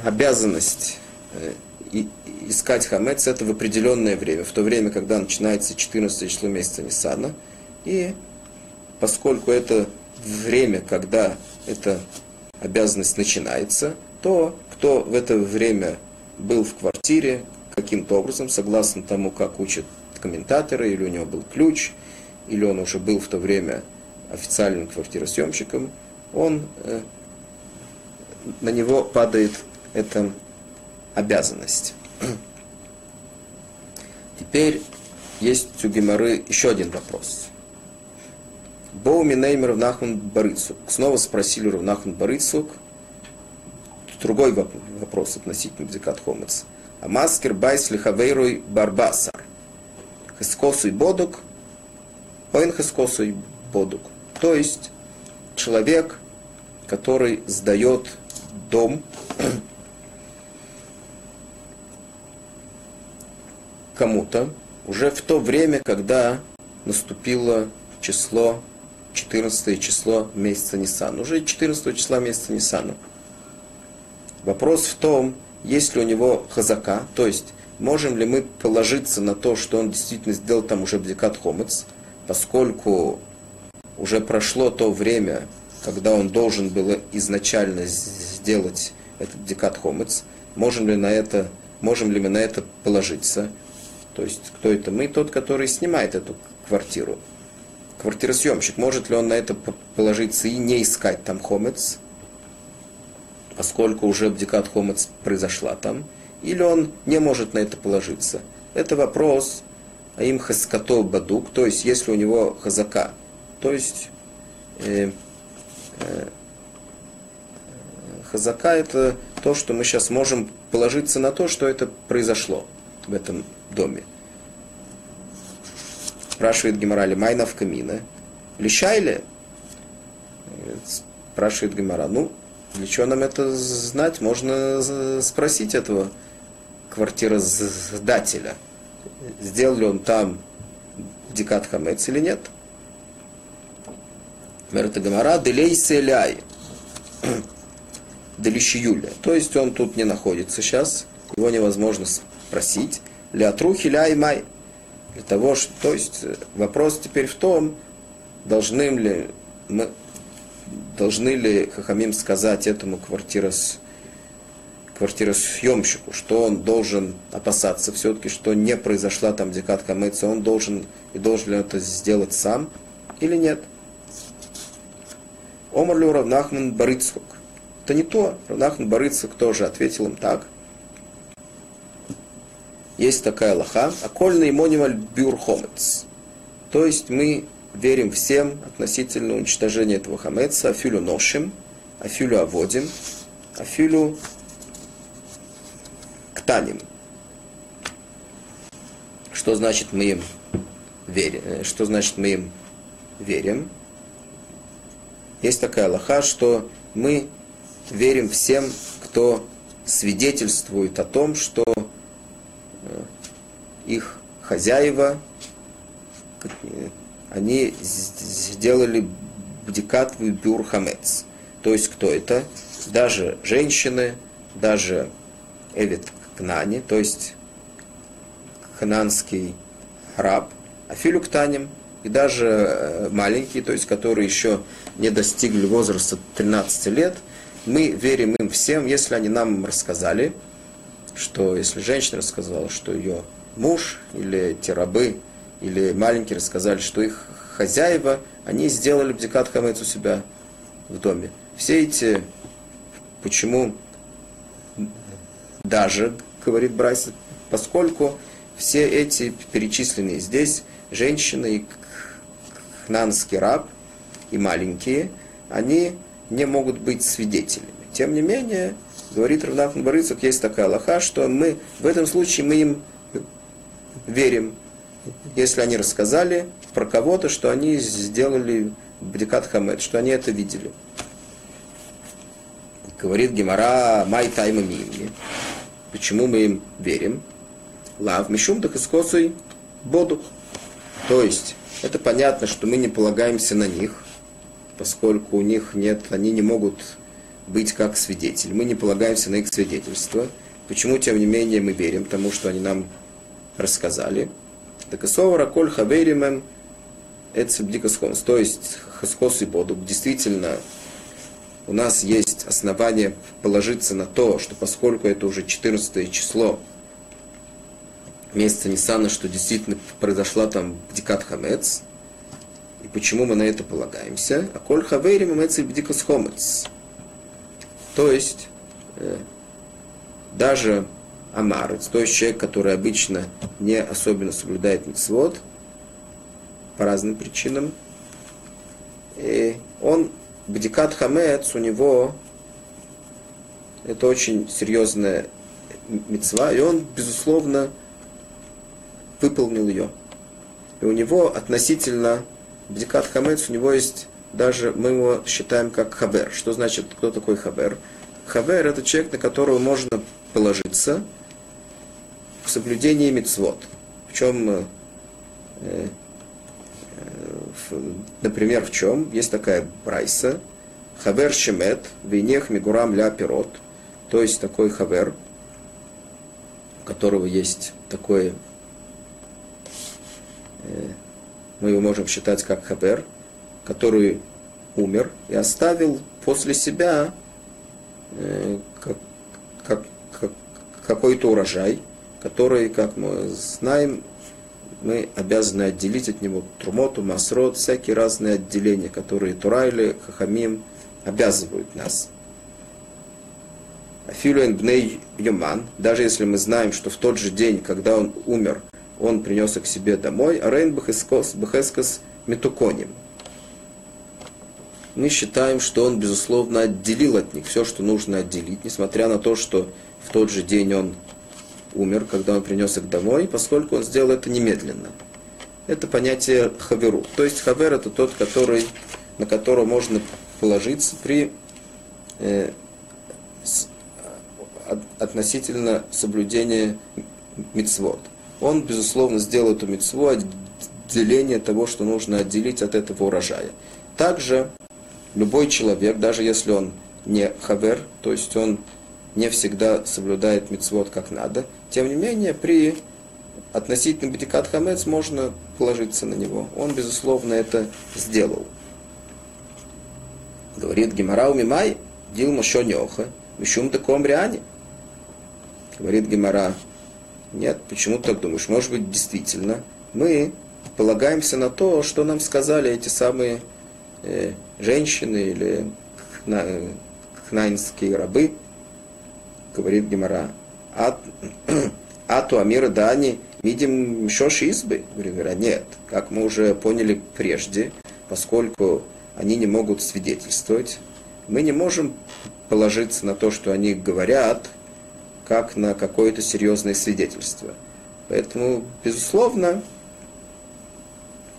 S1: обязанность э, искать хамец это в определенное время, в то время, когда начинается 14 число месяца Нисана. И поскольку это время, когда эта обязанность начинается, то кто в это время был в квартире, каким-то образом, согласно тому, как учат комментаторы, или у него был ключ, или он уже был в то время официальным квартиросъемщиком, он, э, на него падает эта обязанность. Теперь есть у Геморы еще один вопрос. בעו מיניה מרב נחמן בר יצחק. Снова спросили Рав Нахман Бар Ицхак. Другой вопрос относительно בדיקת חמץ. המשכיר בית לחבירו בארבעה עשר. Хескосуй бодук, оин хескосуй бодук. То есть человек, который сдает дом кому-то уже в то время, когда наступило число 14 число месяца Нисан. Уже 14 числа месяца Нисана. Вопрос в том, есть ли у него хазака, то есть можем ли мы положиться на то, что он действительно сделал там уже бдикат хомец, поскольку уже прошло то время, когда он должен был изначально сделать этот бдикат хомец, можем ли, на это, можем ли мы на это положиться? То есть, кто это мы? Тот, который снимает эту квартиру. Квартиросъемщик, может ли он на это положиться и не искать там хомец, поскольку уже бдикат хомец произошла там, или он не может на это положиться. Это вопрос а им хаскато бадук, то есть если у него хазака, то есть э, э, хазака это то, что мы сейчас можем положиться на то, что это произошло в этом доме. Спрашивает Геморали Майна в камина. Лишайли? Спрашивает Гемора. Ну, для чего нам это знать? Можно спросить этого квартиродателя. Сделал ли он там дикат хамец или нет? Мерта Гамара, делей селяй. Делищиюля. То есть он тут не находится сейчас, его невозможно спросить. Лятрухи ляй май. Для того, что, то есть вопрос теперь в том, должны ли мы должны ли Хахамим сказать этому квартирос, квартиросъемщику, что он должен опасаться все-таки, что не произошла там декат камеца, он должен и должен ли это сделать сам или нет. Омар ли Равнахман Барыцкук. Это не то. Равнахман Барыцкук тоже ответил им так. Есть такая лоха. Акольный монималь бюрхомец. То есть мы верим всем относительно уничтожения этого хамеца, афилю ношим, афилю аводим, афилю ктаним. Что значит мы им верим? Э, что значит мы им верим? Есть такая лоха, что мы верим всем, кто свидетельствует о том, что их хозяева они сделали бдикат бюр хамец. То есть кто это? Даже женщины, даже Эвид Кнани, то есть хананский раб, Афилю Ктаним, и даже э, маленькие, то есть которые еще не достигли возраста 13 лет, мы верим им всем, если они нам рассказали, что если женщина рассказала, что ее муж или те рабы или маленькие рассказали, что их хозяева, они сделали бдикат хамец у себя в доме. Все эти, почему даже, говорит Брайс, поскольку все эти перечисленные здесь женщины и кнанский раб и маленькие, они не могут быть свидетелями. Тем не менее, говорит Равнафн Барыцук, есть такая лоха, что мы в этом случае мы им верим, если они рассказали про кого-то, что они сделали Бдикат Хамед, что они это видели. Говорит Гемара Май Тайма Мимми. Почему мы им верим? Лав Мишум Дахискосой Боду. То есть, это понятно, что мы не полагаемся на них, поскольку у них нет, они не могут быть как свидетель. Мы не полагаемся на их свидетельство. Почему, тем не менее, мы верим тому, что они нам рассказали? Так и совара коль хаверимем эцебдикасхонс. То есть хаскос и боду. Действительно, у нас есть основания положиться на то, что поскольку это уже 14 число месяца Ниссана, что действительно произошла там Бдикат Хамец, и почему мы на это полагаемся? А коль хаверим имеется бдикас хомец. То есть, э, даже амарец, то есть человек, который обычно не особенно соблюдает митцвот, по разным причинам, и он, бдикат хамец, у него это очень серьезная мецва, и он, безусловно, выполнил ее. И у него относительно Бдикат Хамец, у него есть даже, мы его считаем как хабер. Что значит, кто такой хабер? Хабер – это человек, на которого можно положиться в соблюдении мицвод. В чем, э, э, например, в чем? Есть такая прайса. Хабер шемет, винех мигурам ля пирот. То есть такой хабер, у которого есть такое э, мы его можем считать как хабер, который умер и оставил после себя э, как, как, как, какой-то урожай, который, как мы знаем, мы обязаны отделить от него трумоту, масрот, всякие разные отделения, которые Турайли, Хахамим обязывают нас. Афилуэн бней Юман, даже если мы знаем, что в тот же день, когда он умер, он принес их себе домой, а Рейн Бехескас Метуконим. Мы считаем, что он, безусловно, отделил от них все, что нужно отделить, несмотря на то, что в тот же день он умер, когда он принес их домой, поскольку он сделал это немедленно. Это понятие хаверу. То есть хавер это тот, который, на которого можно положиться при э, с, относительно соблюдения мицвод он, безусловно, сделал эту мецву отделение того, что нужно отделить от этого урожая. Также любой человек, даже если он не хавер, то есть он не всегда соблюдает мецвод как надо, тем не менее, при относительно бедикат хамец можно положиться на него. Он, безусловно, это сделал. Говорит Гимарау Мимай, Дил Мошо Нёха, Мишум Таком Риане. Говорит Гимара, нет, почему ты так думаешь? Может быть, действительно, мы полагаемся на то, что нам сказали эти самые э, женщины или кна, кнайнские рабы, говорит Гемора. А, Ату Амира Дани видим Шош избы? Говорит, нет, как мы уже поняли прежде, поскольку они не могут свидетельствовать, мы не можем положиться на то, что они говорят, как на какое-то серьезное свидетельство. Поэтому, безусловно,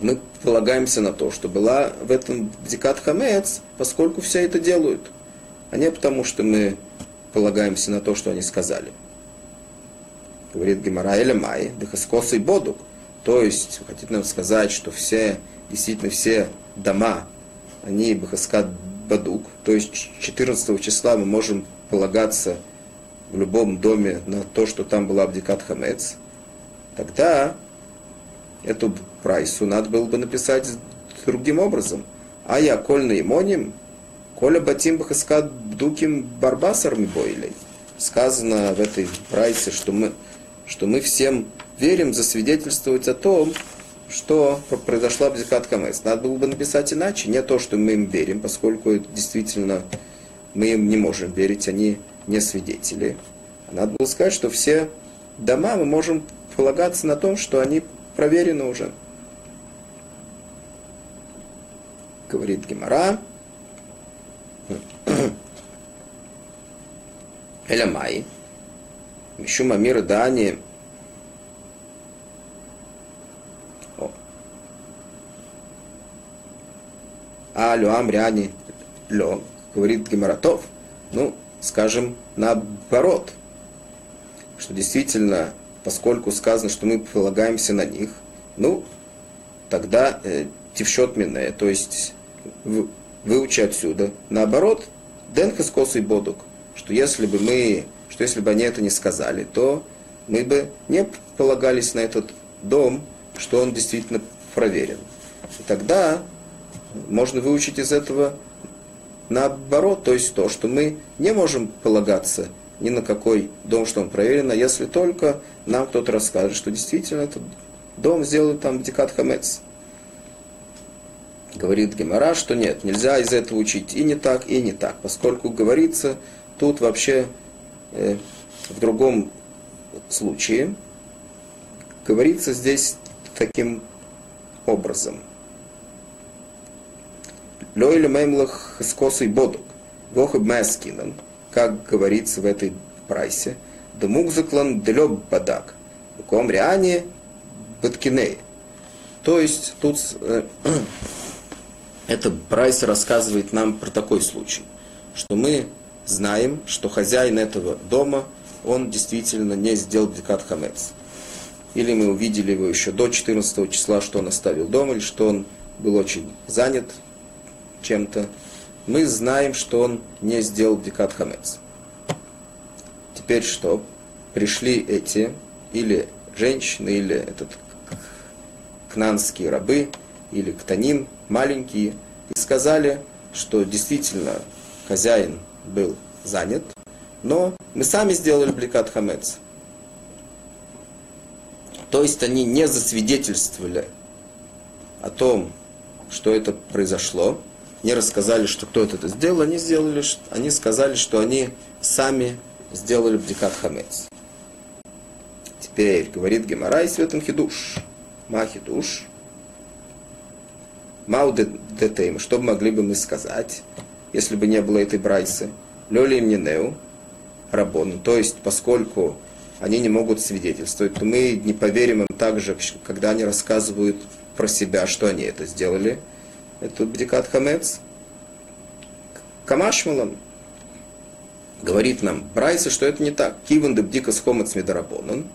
S1: мы полагаемся на то, что была в этом дикат хамец, поскольку все это делают, а не потому, что мы полагаемся на то, что они сказали. Говорит Гемара Эля Май, Дехаскос и Бодук. То есть, хотите нам сказать, что все, действительно все дома, они Бахаскат Бадук, то есть 14 числа мы можем полагаться в любом доме на то, что там была Абдикат Хамец, тогда эту прайсу надо было бы написать другим образом. А я кольный имоним, коля батим бахаскат бдуким барбасарми бойлей. Сказано в этой прайсе, что мы, что мы всем верим засвидетельствовать о том, что произошла Абдикат Хамец. Надо было бы написать иначе, не то, что мы им верим, поскольку действительно мы им не можем верить, они не свидетели. Надо было сказать, что все дома мы можем полагаться на том, что они проверены уже. говорит Гемара, Элямай, Мишума мира Дани, а Люам Ряни. Лё, говорит Гемаратов, ну, скажем, наоборот, что действительно, поскольку сказано, что мы полагаемся на них, ну, тогда э, тившот мине, то есть в, выучи отсюда. Наоборот, денхас и бодук, что если бы мы, что если бы они это не сказали, то мы бы не полагались на этот дом, что он действительно проверен. И тогда можно выучить из этого наоборот, то есть то, что мы не можем полагаться ни на какой дом, что он проверен, а если только нам кто-то расскажет, что действительно этот дом сделан там Дикат Хамец. Говорит Гемора, что нет, нельзя из этого учить и не так, и не так, поскольку говорится тут вообще э, в другом случае, говорится здесь таким образом – Лойли мемлах с косой бодок. Вохаб мэскинан, как говорится в этой прайсе. Да мукзаклан делеб бадак. Ком риане баткиней. То есть тут э, это прайс рассказывает нам про такой случай, что мы знаем, что хозяин этого дома, он действительно не сделал декат хамец. Или мы увидели его еще до 14 числа, что он оставил дом, или что он был очень занят, чем-то, мы знаем, что он не сделал дикат хамец. Теперь что? Пришли эти, или женщины, или этот кнанские рабы, или ктаним, маленькие, и сказали, что действительно хозяин был занят, но мы сами сделали бликат хамец. То есть они не засвидетельствовали о том, что это произошло, не рассказали, что кто-то это сделал, они сделали, они сказали, что они сами сделали бдикат хамец. Теперь говорит Гемарай в этом хидуш. Ма. Мау детейм. Что могли бы мы сказать, если бы не было этой брайсы? Лёли им не неу. Рабон. То есть, поскольку они не могут свидетельствовать, то мы не поверим им так же, когда они рассказывают про себя, что они это сделали – это бдикат хамец. Камашмалан говорит нам Брайса, что это не так. Киван де бдикас хомец медарабонан.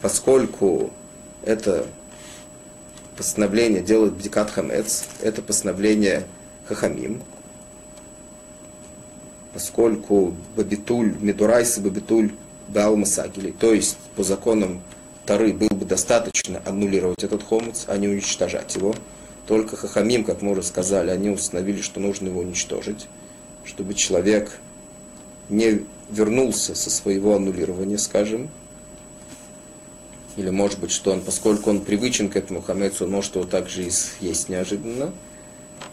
S1: Поскольку это постановление делает бдикат хамец, это постановление хахамим, поскольку бабитуль, медурайса бабитуль дал масагили, то есть по законам Тары было бы достаточно аннулировать этот хомец, а не уничтожать его. Только Хахамим, как мы уже сказали, они установили, что нужно его уничтожить, чтобы человек не вернулся со своего аннулирования, скажем, или может быть, что он, поскольку он привычен к этому хамецу, он может его также и съесть неожиданно.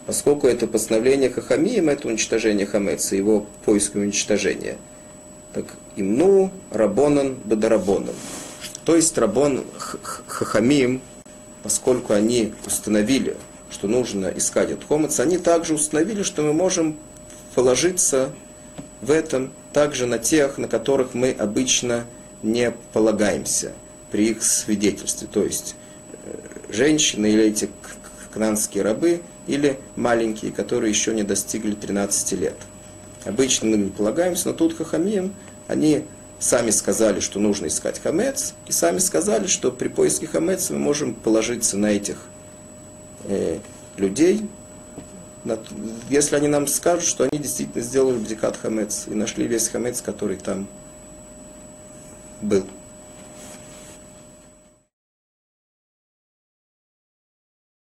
S1: Поскольку это постановление Хахамием, это уничтожение хамеца, его поиск и уничтожение. Так имну рабонан бадарабонан. То есть рабон Хахамим, поскольку они установили, что нужно искать от хомец, они также установили, что мы можем положиться в этом также на тех, на которых мы обычно не полагаемся при их свидетельстве. То есть э, женщины или эти кнанские рабы, или маленькие, которые еще не достигли 13 лет. Обычно мы не полагаемся, но тут хахамим, они сами сказали, что нужно искать хамец, и сами сказали, что при поиске хамеца мы можем положиться на этих э, людей, если они нам скажут, что они действительно сделали бдикат хамец и нашли весь хамец, который там был.